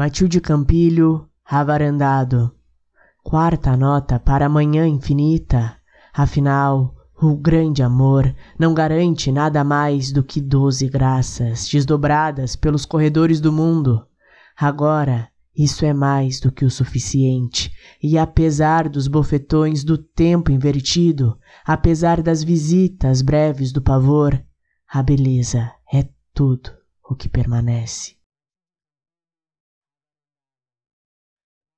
Matilde Campilho, avarandado. Quarta nota para a manhã infinita. Afinal, o grande amor não garante nada mais do que doze graças desdobradas pelos corredores do mundo. Agora, isso é mais do que o suficiente, e apesar dos bofetões do tempo invertido, apesar das visitas breves do pavor, a beleza é tudo o que permanece.